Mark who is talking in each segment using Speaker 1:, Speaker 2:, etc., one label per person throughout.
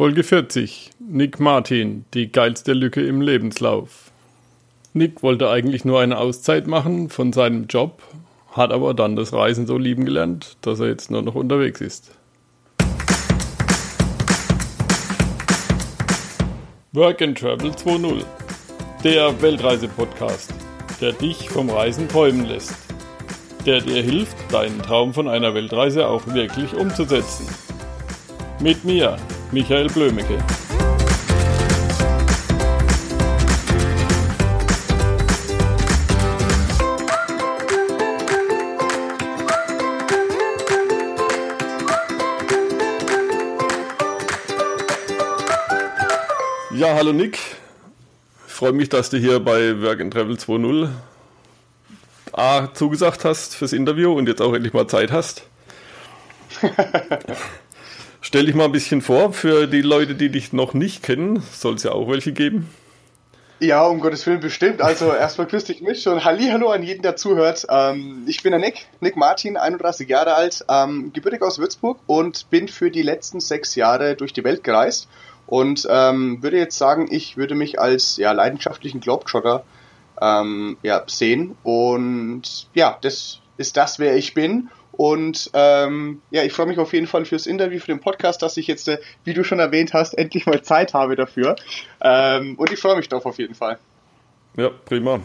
Speaker 1: Folge 40. Nick Martin, die geilste Lücke im Lebenslauf. Nick wollte eigentlich nur eine Auszeit machen von seinem Job, hat aber dann das Reisen so lieben gelernt, dass er jetzt nur noch unterwegs ist. Work and Travel 2.0. Der Weltreise-Podcast, der dich vom Reisen träumen lässt. Der dir hilft, deinen Traum von einer Weltreise auch wirklich umzusetzen. Mit mir, Michael Blömecke. Ja, hallo Nick. Ich freue mich, dass du hier bei Work and Travel 2.0 A zugesagt hast fürs Interview und jetzt auch endlich mal Zeit hast. Stell dich mal ein bisschen vor für die Leute, die dich noch nicht kennen. Soll es ja auch welche geben.
Speaker 2: Ja, um Gottes Willen bestimmt. Also erstmal grüß dich mich und Hallo an jeden, der zuhört. Ähm, ich bin der Nick, Nick Martin, 31 Jahre alt, ähm, gebürtig aus Würzburg und bin für die letzten sechs Jahre durch die Welt gereist und ähm, würde jetzt sagen, ich würde mich als ja, leidenschaftlichen Globetrotter ähm, ja, sehen und ja, das ist das, wer ich bin und ähm, ja, ich freue mich auf jeden Fall fürs Interview, für den Podcast, dass ich jetzt, äh, wie du schon erwähnt hast, endlich mal Zeit habe dafür. Ähm, und ich freue mich drauf auf jeden Fall.
Speaker 1: Ja, prima.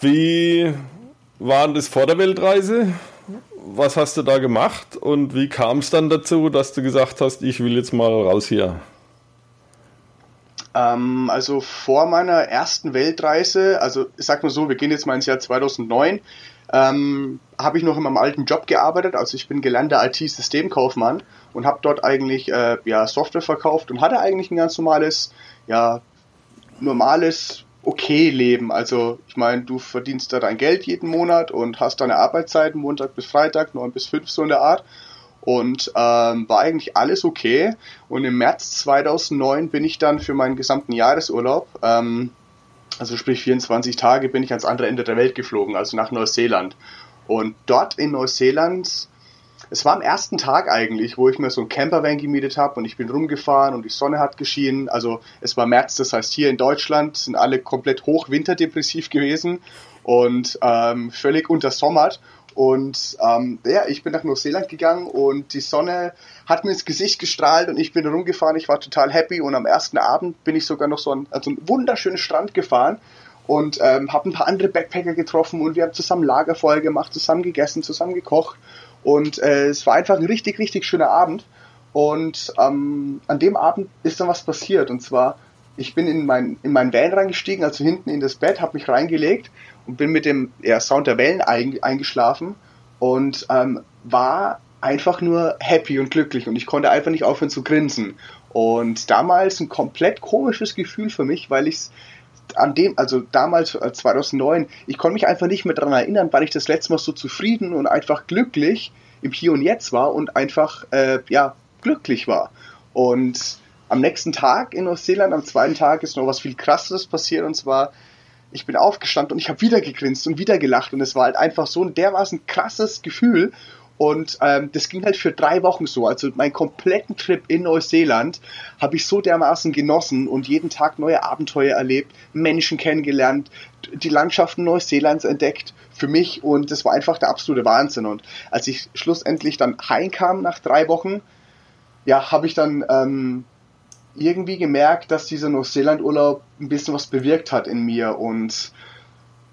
Speaker 1: Wie war das vor der Weltreise? Was hast du da gemacht und wie kam es dann dazu, dass du gesagt hast, ich will jetzt mal raus hier?
Speaker 2: Ähm, also vor meiner ersten Weltreise, also ich sag mal so, wir gehen jetzt mal ins Jahr 2009, ähm, habe ich noch in meinem alten Job gearbeitet. Also ich bin gelernter IT-Systemkaufmann und habe dort eigentlich äh, ja, Software verkauft und hatte eigentlich ein ganz normales, ja, normales okay Leben. Also ich meine, du verdienst da dein Geld jeden Monat und hast deine Arbeitszeiten Montag bis Freitag, 9 bis 5 so in der Art. Und ähm, war eigentlich alles okay. Und im März 2009 bin ich dann für meinen gesamten Jahresurlaub ähm, also sprich 24 Tage bin ich ans andere Ende der Welt geflogen, also nach Neuseeland. Und dort in Neuseeland, es war am ersten Tag eigentlich, wo ich mir so ein Campervan gemietet habe und ich bin rumgefahren und die Sonne hat geschienen. Also es war März, das heißt hier in Deutschland sind alle komplett hochwinterdepressiv gewesen und ähm, völlig untersommert. Und ähm, ja, ich bin nach Neuseeland gegangen und die Sonne hat mir ins Gesicht gestrahlt und ich bin rumgefahren. Ich war total happy und am ersten Abend bin ich sogar noch so an, an so einen wunderschönen Strand gefahren und ähm, habe ein paar andere Backpacker getroffen und wir haben zusammen Lagerfeuer gemacht, zusammen gegessen, zusammen gekocht und äh, es war einfach ein richtig, richtig schöner Abend. Und ähm, an dem Abend ist dann was passiert und zwar ich bin in mein, in mein Van reingestiegen, also hinten in das Bett, habe mich reingelegt und bin mit dem ja, Sound der Wellen ein, eingeschlafen und ähm, war einfach nur happy und glücklich und ich konnte einfach nicht aufhören zu grinsen. Und damals ein komplett komisches Gefühl für mich, weil ich an dem, also damals 2009, äh, ich konnte mich einfach nicht mehr daran erinnern, weil ich das letzte Mal so zufrieden und einfach glücklich im Hier und Jetzt war und einfach äh, ja glücklich war. Und am nächsten Tag in Neuseeland, am zweiten Tag, ist noch was viel krasseres passiert und zwar ich bin aufgestanden und ich habe wieder gegrinst und wieder gelacht und es war halt einfach so ein dermaßen krasses Gefühl und ähm, das ging halt für drei Wochen so. Also meinen kompletten Trip in Neuseeland habe ich so dermaßen genossen und jeden Tag neue Abenteuer erlebt, Menschen kennengelernt, die Landschaften Neuseelands entdeckt für mich und das war einfach der absolute Wahnsinn. Und als ich schlussendlich dann heimkam nach drei Wochen, ja, habe ich dann ähm, irgendwie gemerkt, dass dieser Neuseeland-Urlaub ein bisschen was bewirkt hat in mir und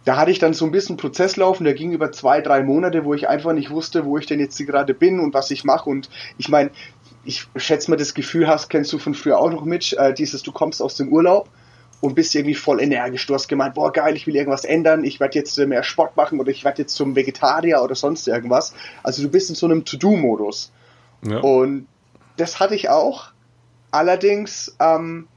Speaker 2: da hatte ich dann so ein bisschen Prozess laufen, der ging über zwei, drei Monate, wo ich einfach nicht wusste, wo ich denn jetzt gerade bin und was ich mache und ich meine, ich schätze mal, das Gefühl hast, kennst du von früher auch noch mit, äh, dieses, du kommst aus dem Urlaub und bist irgendwie voll energisch. Du hast gemeint, boah geil, ich will irgendwas ändern, ich werde jetzt mehr Sport machen oder ich werde jetzt zum Vegetarier oder sonst irgendwas. Also du bist in so einem To-Do-Modus. Ja. Und das hatte ich auch, Allerdings ähm,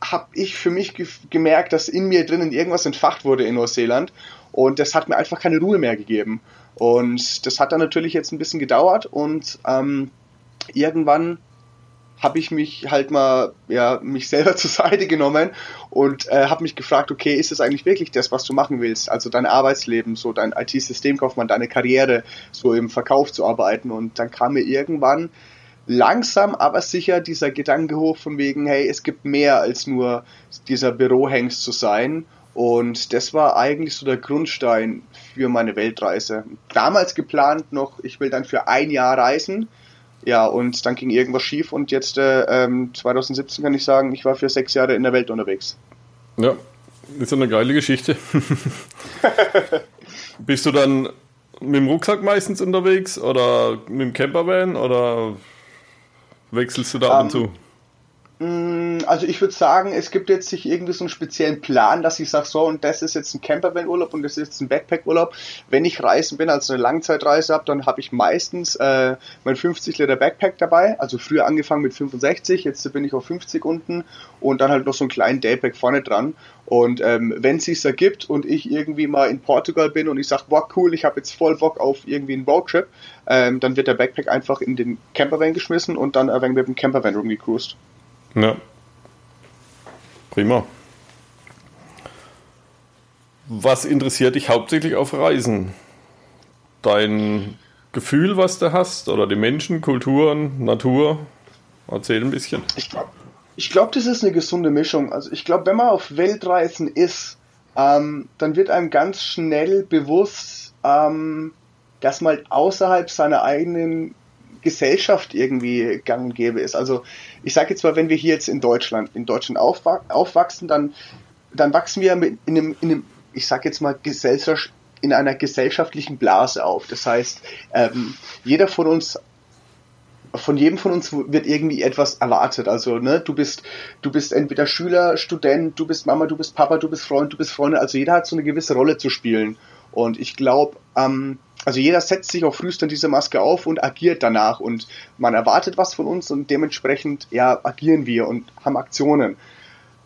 Speaker 2: habe ich für mich ge gemerkt, dass in mir drinnen irgendwas entfacht wurde in Neuseeland und das hat mir einfach keine Ruhe mehr gegeben. Und das hat dann natürlich jetzt ein bisschen gedauert und ähm, irgendwann habe ich mich halt mal ja mich selber zur Seite genommen und äh, habe mich gefragt, okay, ist es eigentlich wirklich das, was du machen willst? Also dein Arbeitsleben, so dein IT-Systemkaufmann, deine Karriere, so im Verkauf zu arbeiten. Und dann kam mir irgendwann langsam, aber sicher dieser Gedanke hoch von wegen, hey, es gibt mehr als nur dieser Bürohengst zu sein. Und das war eigentlich so der Grundstein für meine Weltreise. Damals geplant noch, ich will dann für ein Jahr reisen. Ja, und dann ging irgendwas schief und jetzt äh, 2017 ähm, kann ich sagen, ich war für sechs Jahre in der Welt unterwegs.
Speaker 1: Ja, ist eine geile Geschichte. Bist du dann mit dem Rucksack meistens unterwegs oder mit dem Campervan oder wechselst du da ab und
Speaker 2: ähm, zu? Mm, also ich würde sagen, es gibt jetzt nicht irgendwie so einen speziellen Plan, dass ich sage, so und das ist jetzt ein Campervan-Urlaub und das ist jetzt ein Backpack-Urlaub. Wenn ich reisen bin, also eine Langzeitreise habe, dann habe ich meistens äh, mein 50 Liter Backpack dabei. Also früher angefangen mit 65, jetzt bin ich auf 50 unten und dann halt noch so einen kleinen Daypack vorne dran. Und ähm, wenn es sich ergibt und ich irgendwie mal in Portugal bin und ich sage, boah cool, ich habe jetzt voll Bock auf irgendwie einen Roadtrip, ähm, dann wird der Backpack einfach in den Campervan geschmissen und dann ein wenig mit dem Campervan rumgecruised.
Speaker 1: Ja. Prima. Was interessiert dich hauptsächlich auf Reisen? Dein Gefühl, was du hast, oder die Menschen, Kulturen, Natur? Erzähl ein bisschen.
Speaker 2: Ich glaube, ich glaub, das ist eine gesunde Mischung. Also ich glaube, wenn man auf Weltreisen ist, ähm, dann wird einem ganz schnell bewusst, ähm, dass man außerhalb seiner eigenen Gesellschaft irgendwie gang und gäbe ist. Also ich sage jetzt mal, wenn wir hier jetzt in Deutschland, in Deutschland aufwachsen, dann, dann wachsen wir mit in einem, in einem ich sage jetzt mal, Gesellschaft, in einer gesellschaftlichen Blase auf. Das heißt, ähm, jeder von uns von jedem von uns wird irgendwie etwas erwartet. Also, ne, du bist, du bist entweder Schüler, Student, du bist Mama, du bist Papa, du bist Freund, du bist Freundin. Also jeder hat so eine gewisse Rolle zu spielen. Und ich glaube, ähm, also jeder setzt sich auch frühest dann diese Maske auf und agiert danach und man erwartet was von uns und dementsprechend ja agieren wir und haben Aktionen.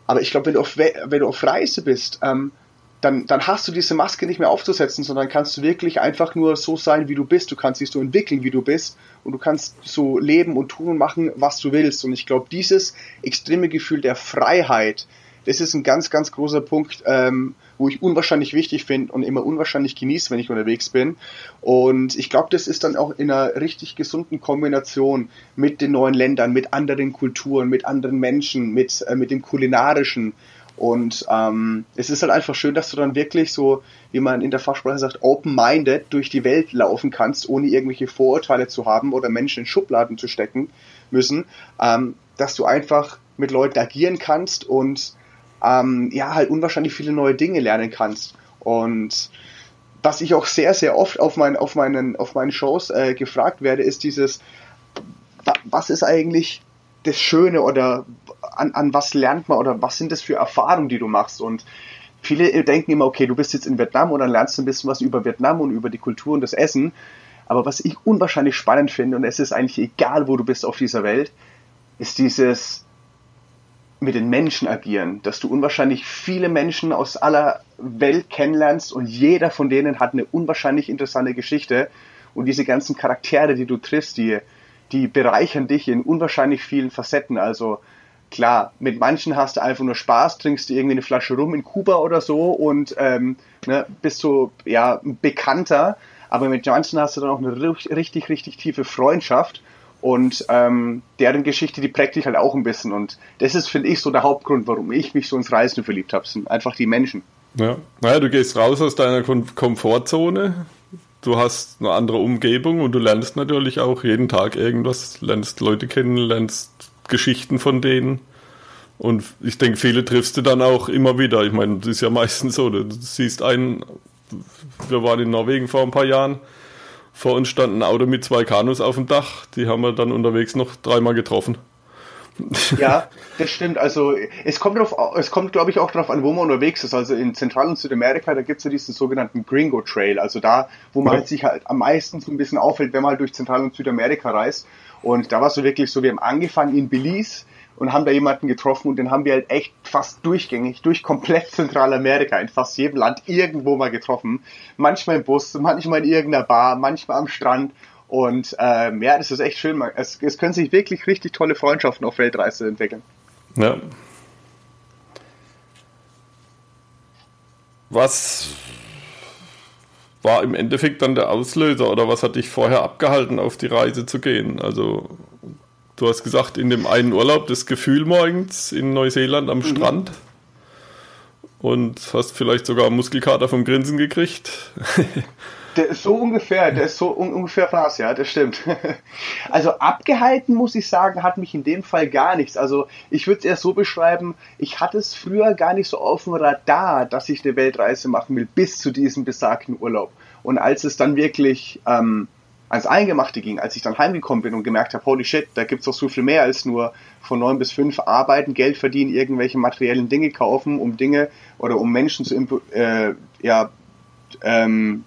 Speaker 2: Aber ich glaube, wenn du auf wenn du auf Reise bist, ähm, dann, dann hast du diese Maske nicht mehr aufzusetzen, sondern kannst du wirklich einfach nur so sein, wie du bist. Du kannst dich so entwickeln, wie du bist und du kannst so leben und tun und machen, was du willst. Und ich glaube, dieses extreme Gefühl der Freiheit, das ist ein ganz, ganz großer Punkt, ähm, wo ich unwahrscheinlich wichtig finde und immer unwahrscheinlich genieße, wenn ich unterwegs bin. Und ich glaube, das ist dann auch in einer richtig gesunden Kombination mit den neuen Ländern, mit anderen Kulturen, mit anderen Menschen, mit, äh, mit dem Kulinarischen. Und ähm, es ist halt einfach schön, dass du dann wirklich so, wie man in der Fachsprache sagt, open-minded durch die Welt laufen kannst, ohne irgendwelche Vorurteile zu haben oder Menschen in Schubladen zu stecken müssen, ähm, dass du einfach mit Leuten agieren kannst und ähm, ja, halt unwahrscheinlich viele neue Dinge lernen kannst. Und was ich auch sehr, sehr oft auf, mein, auf, meinen, auf meinen Shows äh, gefragt werde, ist dieses, was ist eigentlich das Schöne oder an, an was lernt man oder was sind das für Erfahrungen, die du machst? Und viele denken immer, okay, du bist jetzt in Vietnam und dann lernst du ein bisschen was über Vietnam und über die Kultur und das Essen. Aber was ich unwahrscheinlich spannend finde, und es ist eigentlich egal, wo du bist auf dieser Welt, ist dieses, mit den Menschen agieren, dass du unwahrscheinlich viele Menschen aus aller Welt kennenlernst und jeder von denen hat eine unwahrscheinlich interessante Geschichte. Und diese ganzen Charaktere, die du triffst, die, die bereichern dich in unwahrscheinlich vielen Facetten. Also klar, mit manchen hast du einfach nur Spaß, trinkst du irgendwie eine Flasche rum in Kuba oder so und ähm, ne, bist so ja bekannter, aber mit manchen hast du dann auch eine richtig, richtig tiefe Freundschaft und ähm, deren Geschichte, die prägt dich halt auch ein bisschen. Und das ist, finde ich, so der Hauptgrund, warum ich mich so ins Reisen verliebt habe. sind einfach die Menschen.
Speaker 1: Ja, naja, du gehst raus aus deiner Kom Komfortzone. Du hast eine andere Umgebung und du lernst natürlich auch jeden Tag irgendwas, lernst Leute kennen, lernst Geschichten von denen. Und ich denke, viele triffst du dann auch immer wieder. Ich meine, das ist ja meistens so. Du siehst einen, wir waren in Norwegen vor ein paar Jahren, vor uns stand ein Auto mit zwei Kanus auf dem Dach. Die haben wir dann unterwegs noch dreimal getroffen.
Speaker 2: Ja, das stimmt. Also es kommt drauf, es kommt, glaube ich, auch darauf an, wo man unterwegs ist. Also in Zentral- und Südamerika, da gibt es ja diesen sogenannten Gringo Trail. Also da, wo man ja. halt sich halt am meisten so ein bisschen auffällt, wenn man halt durch Zentral- und Südamerika reist. Und da war so wirklich so, wir haben angefangen in Belize und haben da jemanden getroffen und den haben wir halt echt fast durchgängig, durch komplett Zentralamerika, in fast jedem Land irgendwo mal getroffen. Manchmal im Bus, manchmal in irgendeiner Bar, manchmal am Strand. Und ähm, ja, das ist echt schön. Es, es können sich wirklich richtig tolle Freundschaften auf Weltreise entwickeln.
Speaker 1: Ja. Was war im Endeffekt dann der Auslöser oder was hat dich vorher abgehalten, auf die Reise zu gehen? Also Du hast gesagt, in dem einen Urlaub das Gefühl morgens in Neuseeland am mhm. Strand und hast vielleicht sogar Muskelkater vom Grinsen gekriegt.
Speaker 2: Der ist so ungefähr, der ist so un ungefähr was, ja, das stimmt. Also abgehalten, muss ich sagen, hat mich in dem Fall gar nichts. Also ich würde es eher so beschreiben, ich hatte es früher gar nicht so auf dem Radar, dass ich eine Weltreise machen will, bis zu diesem besagten Urlaub. Und als es dann wirklich ähm, ans Eingemachte ging, als ich dann heimgekommen bin und gemerkt habe, holy shit, da gibt's doch so viel mehr als nur von neun bis fünf arbeiten, Geld verdienen, irgendwelche materiellen Dinge kaufen, um Dinge oder um Menschen zu äh, ja ähm,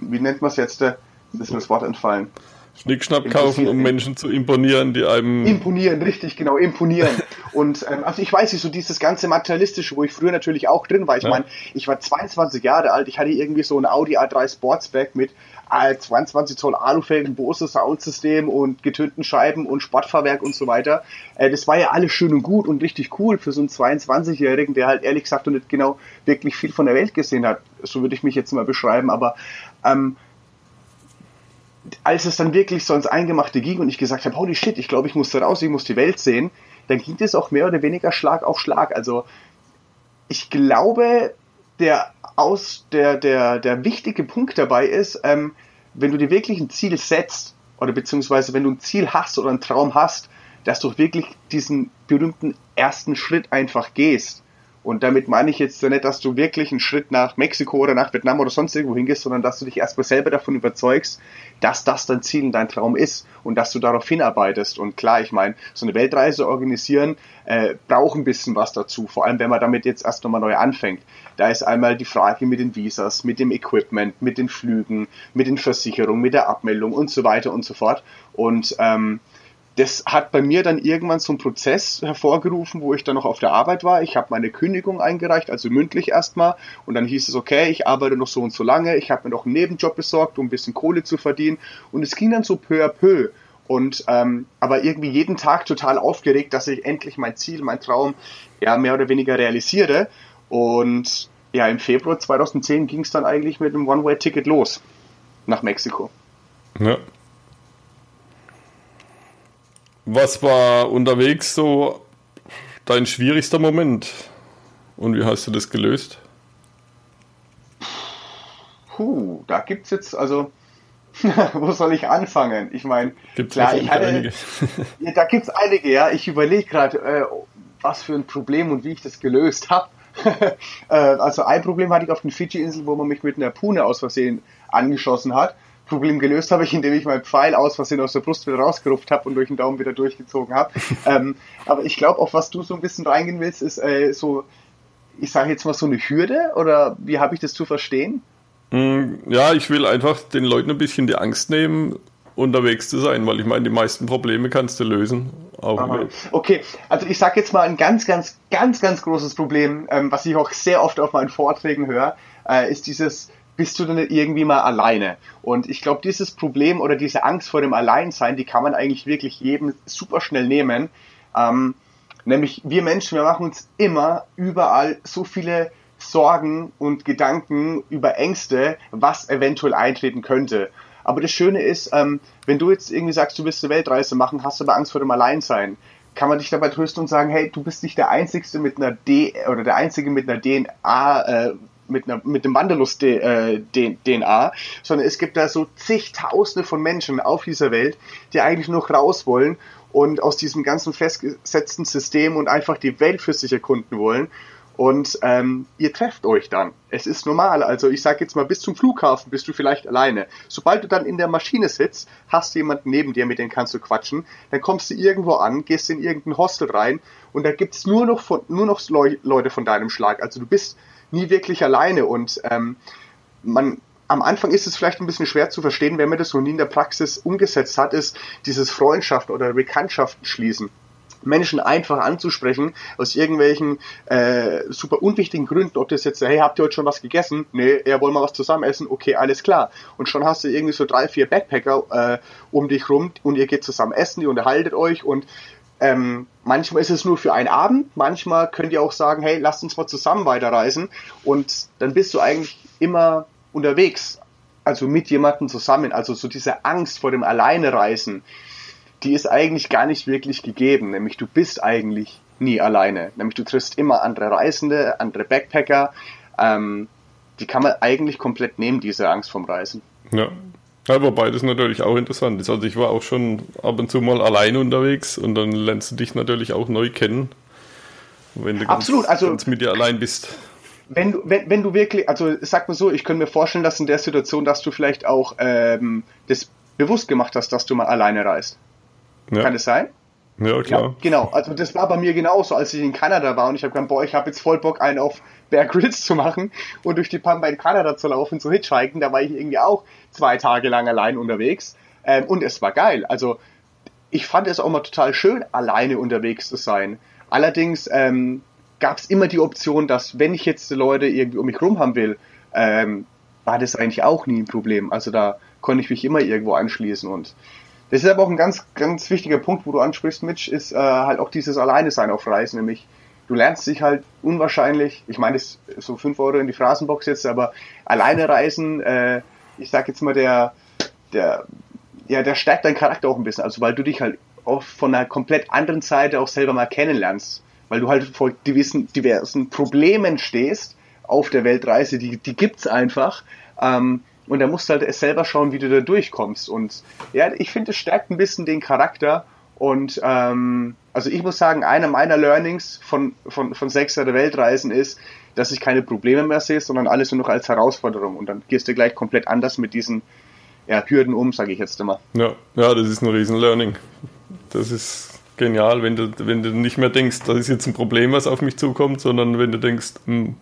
Speaker 2: wie nennt man es jetzt? Das ist mir das Wort entfallen.
Speaker 1: Schnickschnapp kaufen, um Menschen zu imponieren, die einem.
Speaker 2: Imponieren, richtig, genau, imponieren. und ähm, also ich weiß nicht, so dieses ganze Materialistische, wo ich früher natürlich auch drin war. Ich ja. meine, ich war 22 Jahre alt, ich hatte irgendwie so ein Audi A3 Sportsback mit 22 Zoll Alufelgen, Bose Soundsystem und getönten Scheiben und Sportfahrwerk und so weiter. Äh, das war ja alles schön und gut und richtig cool für so einen 22-Jährigen, der halt ehrlich gesagt noch nicht genau wirklich viel von der Welt gesehen hat. So würde ich mich jetzt mal beschreiben, aber ähm, als es dann wirklich so ins Eingemachte ging und ich gesagt habe, holy shit, ich glaube, ich muss da raus, ich muss die Welt sehen, dann ging es auch mehr oder weniger Schlag auf Schlag. Also ich glaube, der aus der, der, der wichtige Punkt dabei ist, ähm, wenn du dir wirklich ein Ziel setzt, oder beziehungsweise wenn du ein Ziel hast oder einen Traum hast, dass du wirklich diesen berühmten ersten Schritt einfach gehst. Und damit meine ich jetzt nicht, dass du wirklich einen Schritt nach Mexiko oder nach Vietnam oder sonst irgendwo hingehst, sondern dass du dich erstmal selber davon überzeugst, dass das dein Ziel und dein Traum ist und dass du darauf hinarbeitest. Und klar, ich meine, so eine Weltreise organisieren äh, braucht ein bisschen was dazu, vor allem wenn man damit jetzt erst nochmal neu anfängt. Da ist einmal die Frage mit den Visas, mit dem Equipment, mit den Flügen, mit den Versicherungen, mit der Abmeldung und so weiter und so fort. Und ähm, das hat bei mir dann irgendwann so einen Prozess hervorgerufen, wo ich dann noch auf der Arbeit war. Ich habe meine Kündigung eingereicht, also mündlich erstmal. Und dann hieß es, okay, ich arbeite noch so und so lange. Ich habe mir noch einen Nebenjob besorgt, um ein bisschen Kohle zu verdienen. Und es ging dann so peu à peu. Und ähm, aber irgendwie jeden Tag total aufgeregt, dass ich endlich mein Ziel, mein Traum ja mehr oder weniger realisiere. Und ja, im Februar 2010 ging es dann eigentlich mit einem One-Way-Ticket los nach Mexiko. Ja.
Speaker 1: Was war unterwegs so dein schwierigster Moment? Und wie hast du das gelöst?
Speaker 2: Puh, da gibt es jetzt, also, wo soll ich anfangen? Ich meine, klar, ich hatte, einige. ja, da gibt es einige, ja. Ich überlege gerade, äh, was für ein Problem und wie ich das gelöst habe. äh, also ein Problem hatte ich auf den Fidschi-Inseln, wo man mich mit einer Pune aus Versehen angeschossen hat. Problem gelöst habe ich, indem ich meinen Pfeil aus Versehen aus der Brust wieder rausgerupft habe und durch den Daumen wieder durchgezogen habe. ähm, aber ich glaube, auf was du so ein bisschen reingehen willst, ist äh, so, ich sage jetzt mal so eine Hürde oder wie habe ich das zu verstehen?
Speaker 1: Mm, ja, ich will einfach den Leuten ein bisschen die Angst nehmen, unterwegs zu sein, weil ich meine, die meisten Probleme kannst du lösen.
Speaker 2: Okay, also ich sage jetzt mal ein ganz, ganz, ganz, ganz großes Problem, ähm, was ich auch sehr oft auf meinen Vorträgen höre, äh, ist dieses bist du denn irgendwie mal alleine? Und ich glaube, dieses Problem oder diese Angst vor dem Alleinsein, die kann man eigentlich wirklich jedem super schnell nehmen. Ähm, nämlich wir Menschen, wir machen uns immer überall so viele Sorgen und Gedanken über Ängste, was eventuell eintreten könnte. Aber das Schöne ist, ähm, wenn du jetzt irgendwie sagst, du willst eine Weltreise machen, hast aber Angst vor dem Alleinsein, kann man dich dabei trösten und sagen, hey, du bist nicht der Einzige mit einer D oder der Einzige mit einer DNA äh, mit, einer, mit dem Wanderlust-DNA, äh, sondern es gibt da so zigtausende von Menschen auf dieser Welt, die eigentlich nur raus wollen und aus diesem ganzen festgesetzten System und einfach die Welt für sich erkunden wollen. Und ähm, ihr trefft euch dann. Es ist normal. Also ich sage jetzt mal, bis zum Flughafen bist du vielleicht alleine. Sobald du dann in der Maschine sitzt, hast du jemanden neben dir, mit dem kannst du quatschen. Dann kommst du irgendwo an, gehst in irgendein Hostel rein und da gibt's nur noch von, nur noch Leute von deinem Schlag. Also du bist nie wirklich alleine und ähm, man am Anfang ist es vielleicht ein bisschen schwer zu verstehen, wenn man das so nie in der Praxis umgesetzt hat, ist dieses Freundschaften oder Bekanntschaften schließen. Menschen einfach anzusprechen, aus irgendwelchen äh, super unwichtigen Gründen, ob das jetzt, hey, habt ihr heute schon was gegessen? Nee, ja, wollen wir was zusammen essen? Okay, alles klar. Und schon hast du irgendwie so drei, vier Backpacker äh, um dich rum und ihr geht zusammen essen, ihr unterhaltet euch und ähm, manchmal ist es nur für einen Abend, manchmal könnt ihr auch sagen, hey, lasst uns mal zusammen weiterreisen und dann bist du eigentlich immer unterwegs, also mit jemandem zusammen, also so diese Angst vor dem Alleinereisen, die ist eigentlich gar nicht wirklich gegeben. Nämlich du bist eigentlich nie alleine. Nämlich du triffst immer andere Reisende, andere Backpacker. Ähm, die kann man eigentlich komplett nehmen, diese Angst vom Reisen.
Speaker 1: Ja. Ja, wobei das natürlich auch interessant ist. Also ich war auch schon ab und zu mal allein unterwegs und dann lernst du dich natürlich auch neu kennen. Wenn du
Speaker 2: Absolut,
Speaker 1: ganz,
Speaker 2: also
Speaker 1: ganz mit dir allein bist.
Speaker 2: Wenn du, wenn, wenn du wirklich, also sag mal so, ich könnte mir vorstellen, dass in der Situation, dass du vielleicht auch ähm, das bewusst gemacht hast, dass du mal alleine reist.
Speaker 1: Ja.
Speaker 2: Kann es sein?
Speaker 1: Ja, klar.
Speaker 2: Ja, genau. Also das war bei mir genauso, als ich in Kanada war und ich habe gedacht, boah, ich habe jetzt voll Bock, einen auf Bear Grylls zu machen und durch die Pampa in Kanada zu laufen, zu hitchhiken. Da war ich irgendwie auch zwei Tage lang allein unterwegs ähm, und es war geil. Also ich fand es auch mal total schön, alleine unterwegs zu sein. Allerdings ähm, gab es immer die Option, dass wenn ich jetzt die Leute irgendwie um mich rum haben will, ähm, war das eigentlich auch nie ein Problem. Also da konnte ich mich immer irgendwo anschließen und das ist aber auch ein ganz, ganz wichtiger Punkt, wo du ansprichst, Mitch, ist äh, halt auch dieses Alleine sein auf Reisen, nämlich du lernst dich halt unwahrscheinlich, ich meine, das ist so 5 Euro in die Phrasenbox jetzt, aber alleine reisen, äh, ich sag jetzt mal, der, der, ja, der stärkt deinen Charakter auch ein bisschen, also weil du dich halt auch von einer komplett anderen Seite auch selber mal kennenlernst, weil du halt vor gewissen, diversen Problemen stehst auf der Weltreise, die, die gibt's einfach, ähm, und da musst du halt selber schauen, wie du da durchkommst. Und ja, ich finde, es stärkt ein bisschen den Charakter. Und ähm, also ich muss sagen, einer meiner Learnings von, von, von sechs der Weltreisen ist, dass ich keine Probleme mehr sehe, sondern alles nur noch als Herausforderung. Und dann gehst du gleich komplett anders mit diesen ja, Hürden um, sage ich jetzt immer.
Speaker 1: Ja, ja, das ist ein riesen Learning. Das ist genial, wenn du, wenn du nicht mehr denkst, das ist jetzt ein Problem, was auf mich zukommt, sondern wenn du denkst, hm,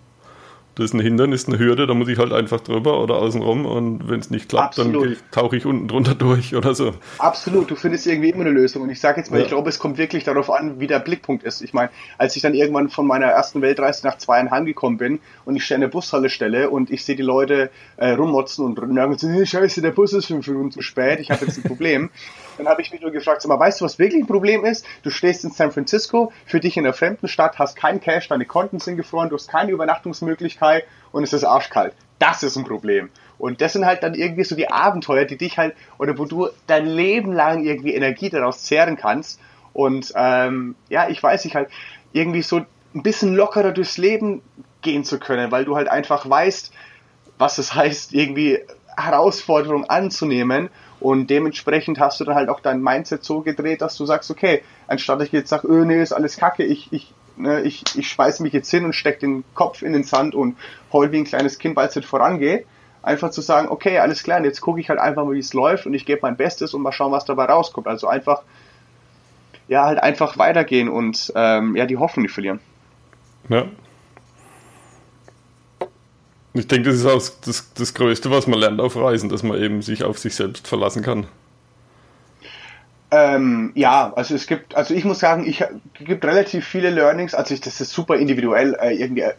Speaker 1: das ist ein Hindernis, eine Hürde, da muss ich halt einfach drüber oder außenrum und wenn es nicht klappt,
Speaker 2: Absolut.
Speaker 1: dann tauche ich unten drunter durch oder so.
Speaker 2: Absolut, du findest irgendwie immer eine Lösung. Und ich sage jetzt mal,
Speaker 1: Ja.
Speaker 2: ich glaube, es kommt wirklich darauf an, wie der Blickpunkt ist. Ich meine, als ich dann irgendwann von meiner ersten Weltreise nach Zweien heimgekommen bin und ich in der Bushalle stelle und ich sehe die Leute äh, rummotzen und nörgeln so, hey, scheiße, der Bus ist fünf Minuten zu spät, ich habe jetzt ein Problem. dann habe ich mich nur gefragt, sag mal, weißt du, was wirklich ein Problem ist? Du stehst in San Francisco, für dich in einer fremden Stadt, hast kein Cash, deine Konten sind gefroren, du hast keine Übernachtungsmöglichkeit und es ist arschkalt. Das ist ein Problem. Und das sind halt dann irgendwie so die Abenteuer, die dich halt, oder wo du dein Leben lang irgendwie Energie daraus zehren kannst. Und ähm, ja, ich weiß nicht, halt irgendwie so ein bisschen lockerer durchs Leben gehen zu können, weil du halt einfach weißt, was es heißt, irgendwie Herausforderungen anzunehmen. Und dementsprechend hast du dann halt auch dein Mindset so gedreht, dass du sagst, okay, anstatt ich jetzt sage, öh, nee, ist alles kacke, ich, ich, ne, ich, ich schmeiß mich jetzt hin und steck den Kopf in den Sand und heul wie ein kleines Kind, weil es nicht vorangeht. Einfach zu sagen, okay, alles klar, und jetzt gucke ich halt einfach mal, wie es läuft und ich gebe mein Bestes und mal schauen, was dabei rauskommt. Also einfach, ja, halt einfach weitergehen und ähm, ja, die Hoffnung nicht verlieren.
Speaker 1: Ja. Ich denke, das ist auch das, das Größte, was man lernt auf Reisen, dass man eben sich auf sich selbst verlassen kann.
Speaker 2: Ähm, ja, also es gibt, also ich muss sagen, ich es gibt relativ viele Learnings, also ich, das ist super individuell äh, irgendwie äh,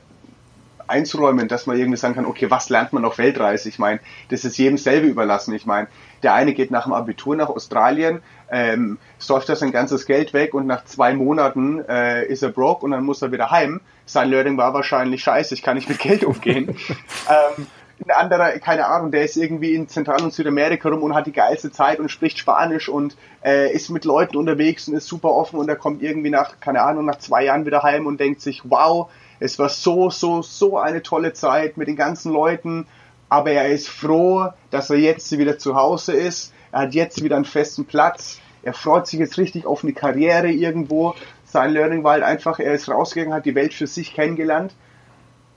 Speaker 2: einzuräumen, dass man irgendwie sagen kann, okay, was lernt man auf Weltreise? Ich meine, das ist jedem selber überlassen. Ich meine, der eine geht nach dem Abitur nach Australien, ähm, säuft da sein ganzes Geld weg und nach zwei Monaten äh, ist er broke und dann muss er wieder heim. Sein Learning war wahrscheinlich scheiße, ich kann nicht mit Geld umgehen. ähm, ein anderer, keine Ahnung, der ist irgendwie in Zentral- und Südamerika rum und hat die geilste Zeit und spricht Spanisch und äh, ist mit Leuten unterwegs und ist super offen und er kommt irgendwie nach, keine Ahnung, nach zwei Jahren wieder heim und denkt sich, wow, es war so, so, so eine tolle Zeit mit den ganzen Leuten, aber er ist froh, dass er jetzt wieder zu Hause ist, er hat jetzt wieder einen festen Platz, er freut sich jetzt richtig auf eine Karriere irgendwo. Sein Learning war halt einfach, er ist rausgegangen, hat die Welt für sich kennengelernt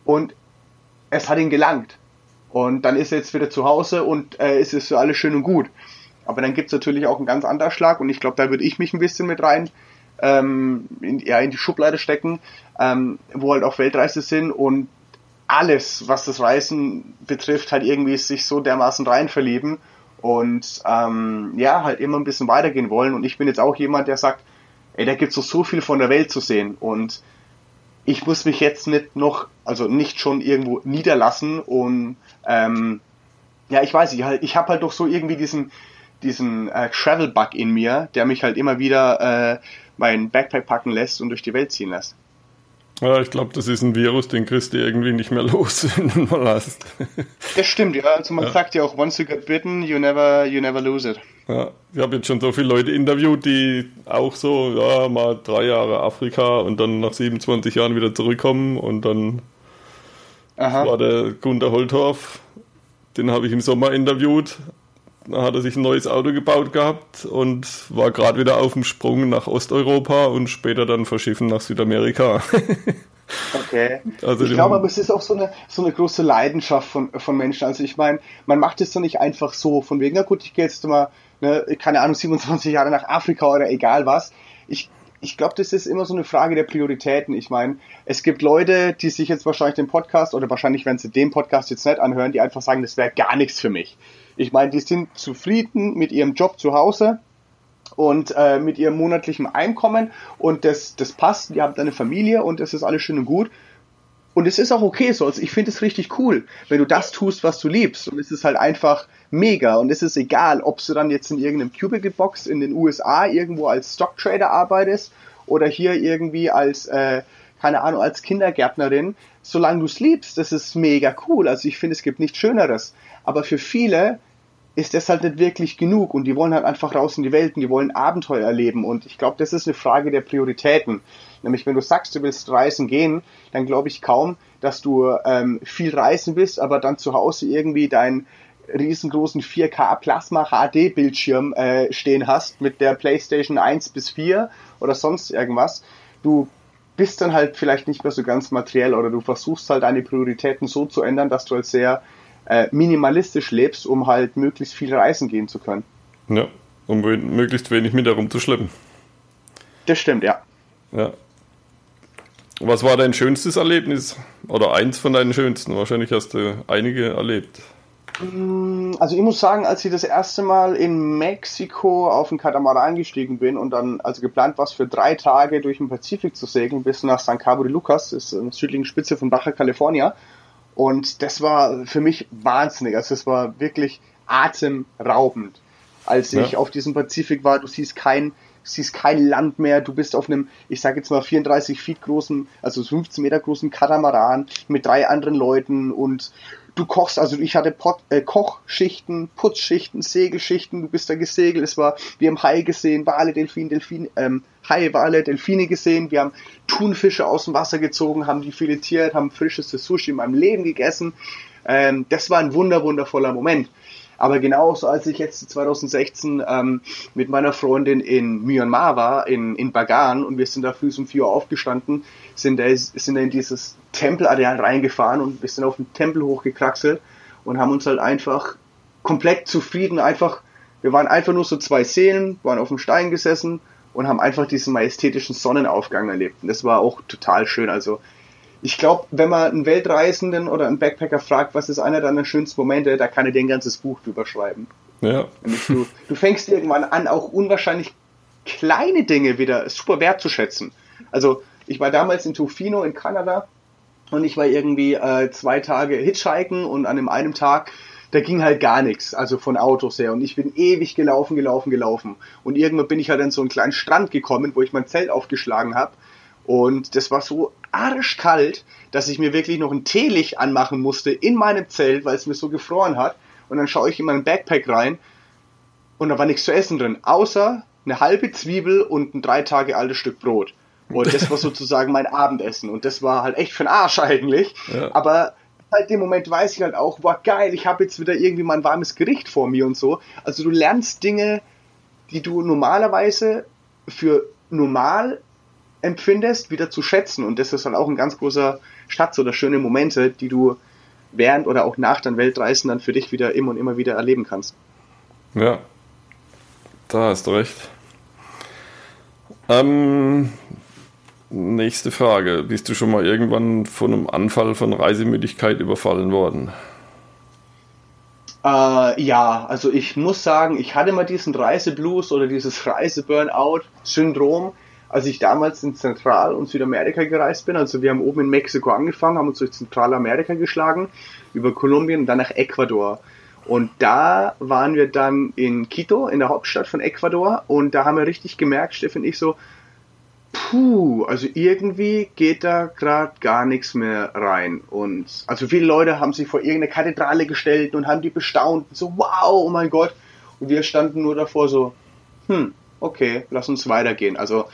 Speaker 2: und es hat ihn gelangt. Und dann ist er jetzt wieder zu Hause und äh, ist es für alle schön und gut. Aber dann gibt's natürlich auch einen ganz anderen Schlag und ich glaube, da würde ich mich ein bisschen mit rein ähm, in, ja, in die Schublade stecken, ähm, wo halt auch Weltreise sind und alles, was das Reisen betrifft, halt irgendwie sich so dermaßen rein verlieben und ähm, ja, halt immer ein bisschen weitergehen wollen. Und ich bin jetzt auch jemand, der sagt, ey, da gibt's so, so viel von der Welt zu sehen und ich muss mich jetzt nicht noch, also nicht schon irgendwo niederlassen und ähm, ja, ich weiß nicht, halt, ich habe halt doch so irgendwie diesen diesen äh, Travel Bug in mir, der mich halt immer wieder äh, mein Backpack packen lässt und durch die Welt ziehen lässt.
Speaker 1: Ja, ich glaube, das ist ein Virus, den kriegst du irgendwie nicht mehr los, wenn du mal hast.
Speaker 2: Das stimmt, ja. Also man
Speaker 1: Ja.
Speaker 2: sagt ja auch, once you get bitten, you never, you never lose it.
Speaker 1: Ja, ich habe jetzt schon so viele Leute interviewt, die auch so, ja, mal drei Jahre Afrika und dann nach 27 Jahren wieder zurückkommen und dann Aha. war der Gunter Holtorf, den habe ich im Sommer interviewt. Da hat er sich ein neues Auto gebaut gehabt und war gerade wieder auf dem Sprung nach Osteuropa und später dann verschiffen nach Südamerika.
Speaker 2: Okay. Also ich glaube aber, es ist auch so eine, so eine große Leidenschaft von, von Menschen. Also ich meine, man macht es doch nicht einfach so, von wegen, na gut, ich gehe jetzt mal, ne, keine Ahnung, 27 Jahre nach Afrika oder egal was. Ich, ich glaube, das ist immer so eine Frage der Prioritäten. Ich meine, es gibt Leute, die sich jetzt wahrscheinlich den Podcast oder wahrscheinlich, wenn sie den Podcast jetzt nicht anhören, die einfach sagen, das wäre gar nichts für mich. Ich meine, die sind zufrieden mit ihrem Job zu Hause und äh, mit ihrem monatlichen Einkommen und das, das passt, die haben eine Familie und das ist alles schön und gut. Und es ist auch okay so. Also ich finde es richtig cool, wenn du das tust, was du liebst. Und es ist halt einfach mega. Und es ist egal, ob du dann jetzt in irgendeinem Cubicle Box in den USA irgendwo als Stocktrader arbeitest oder hier irgendwie als, äh, keine Ahnung, als Kindergärtnerin. Solange du es liebst, das ist mega cool. Also ich finde, es gibt nichts Schöneres. Aber für viele ist das halt nicht wirklich genug und die wollen halt einfach raus in die Welt und die wollen Abenteuer erleben und ich glaube, das ist eine Frage der Prioritäten. Nämlich, wenn du sagst, du willst reisen gehen, dann glaube ich kaum, dass du ähm, viel reisen bist, aber dann zu Hause irgendwie deinen riesengroßen 4K Plasma HD Bildschirm äh, stehen hast mit der PlayStation 1 bis 4 oder sonst irgendwas. Du bist dann halt vielleicht nicht mehr so ganz materiell oder du versuchst halt deine Prioritäten so zu ändern, dass du halt sehr äh, minimalistisch lebst, um halt möglichst viel reisen gehen zu können.
Speaker 1: Ja, um möglichst wenig mit herumzuschleppen.
Speaker 2: Das stimmt, ja.
Speaker 1: Ja. Was war dein schönstes Erlebnis? Oder eins von deinen schönsten? Wahrscheinlich hast du einige erlebt.
Speaker 2: Mm, also ich muss sagen, als ich das erste Mal in Mexiko auf den Katamaran gestiegen bin und dann, also geplant war für drei Tage durch den Pazifik zu segeln bis nach San Cabo de Lucas, das ist eine südliche Spitze von Baja California. Und das war für mich wahnsinnig. Also es war wirklich atemraubend. Als ich ja. auf diesem Pazifik war, du siehst kein, siehst kein Land mehr, du bist auf einem, ich sage jetzt mal 34 Feet großen, also 15 Meter großen Katamaran mit drei anderen Leuten und du kochst, also ich hatte Pot, äh, Kochschichten, Putzschichten, Segelschichten, du bist da gesegelt, es war, wir haben Hai gesehen, Wale, Delfin, Delfin, ähm, Haie, Wale, Delfine gesehen, wir haben Thunfische aus dem Wasser gezogen, haben die filetiert, haben frisches Sushi in meinem Leben gegessen. Ähm, das war ein wunder, wundervoller Moment. Aber genauso als ich jetzt 2016 ähm, mit meiner Freundin in Myanmar war, in, in Bagan, und wir sind da früh um 4 Uhr aufgestanden, sind da, sind da in dieses Tempelareal reingefahren und wir sind auf den Tempel hochgekraxelt und haben uns halt einfach komplett zufrieden, einfach, wir waren einfach nur so zwei Seelen, waren auf dem Stein gesessen und haben einfach diesen majestätischen Sonnenaufgang erlebt. Und das war auch total schön. Also ich glaube, wenn man einen Weltreisenden oder einen Backpacker fragt, was ist einer deiner schönsten Momente, da kann er dir ein ganzes Buch drüber schreiben. Ja. Du, du fängst irgendwann an, auch unwahrscheinlich kleine Dinge wieder super wertzuschätzen. Also ich war damals in Tofino in Kanada und ich war irgendwie äh, zwei Tage Hitchhiken und an dem einen Tag da ging halt gar nichts, also von Autos her. Und ich bin ewig gelaufen, gelaufen, gelaufen. Und irgendwann bin ich halt an so einen kleinen Strand gekommen, wo ich mein Zelt aufgeschlagen habe. Und das war so arschkalt, dass ich mir wirklich noch ein Teelicht anmachen musste in meinem Zelt, weil es mir so gefroren hat. Und dann schaue ich in meinen Backpack rein und da war nichts zu essen drin, außer eine halbe Zwiebel und ein drei Tage altes Stück Brot. Und das war sozusagen mein Abendessen. Und das war halt echt für den Arsch eigentlich. Ja. Aber halt dem Moment weiß ich halt auch, boah geil, ich habe jetzt wieder irgendwie mal ein warmes Gericht vor mir und so. Also du lernst Dinge, die du normalerweise für normal empfindest, wieder zu schätzen. Und das ist halt auch ein ganz großer Schatz oder schöne Momente, die du während oder auch nach deinen Weltreisen dann für dich wieder immer und immer wieder erleben kannst.
Speaker 1: Ja, da hast du recht. Ähm, nächste Frage. Bist du schon mal irgendwann von einem Anfall von Reisemüdigkeit überfallen worden?
Speaker 2: Äh, ja, also ich muss sagen, ich hatte mal diesen Reiseblues oder dieses Reiseburnout-Syndrom als ich damals in Zentral- und Südamerika gereist bin. Also wir haben oben in Mexiko angefangen, haben uns durch Zentralamerika geschlagen, über Kolumbien und dann nach Ecuador. Und da waren wir dann in Quito, in der Hauptstadt von Ecuador, und da haben wir richtig gemerkt, Steffen und ich so, puh, also irgendwie geht da gerade gar nichts mehr rein. Und also viele Leute haben sich vor irgendeine Kathedrale gestellt und haben die bestaunt, so wow, oh mein Gott. und wir standen nur davor so, hm, okay, lass uns weitergehen. Also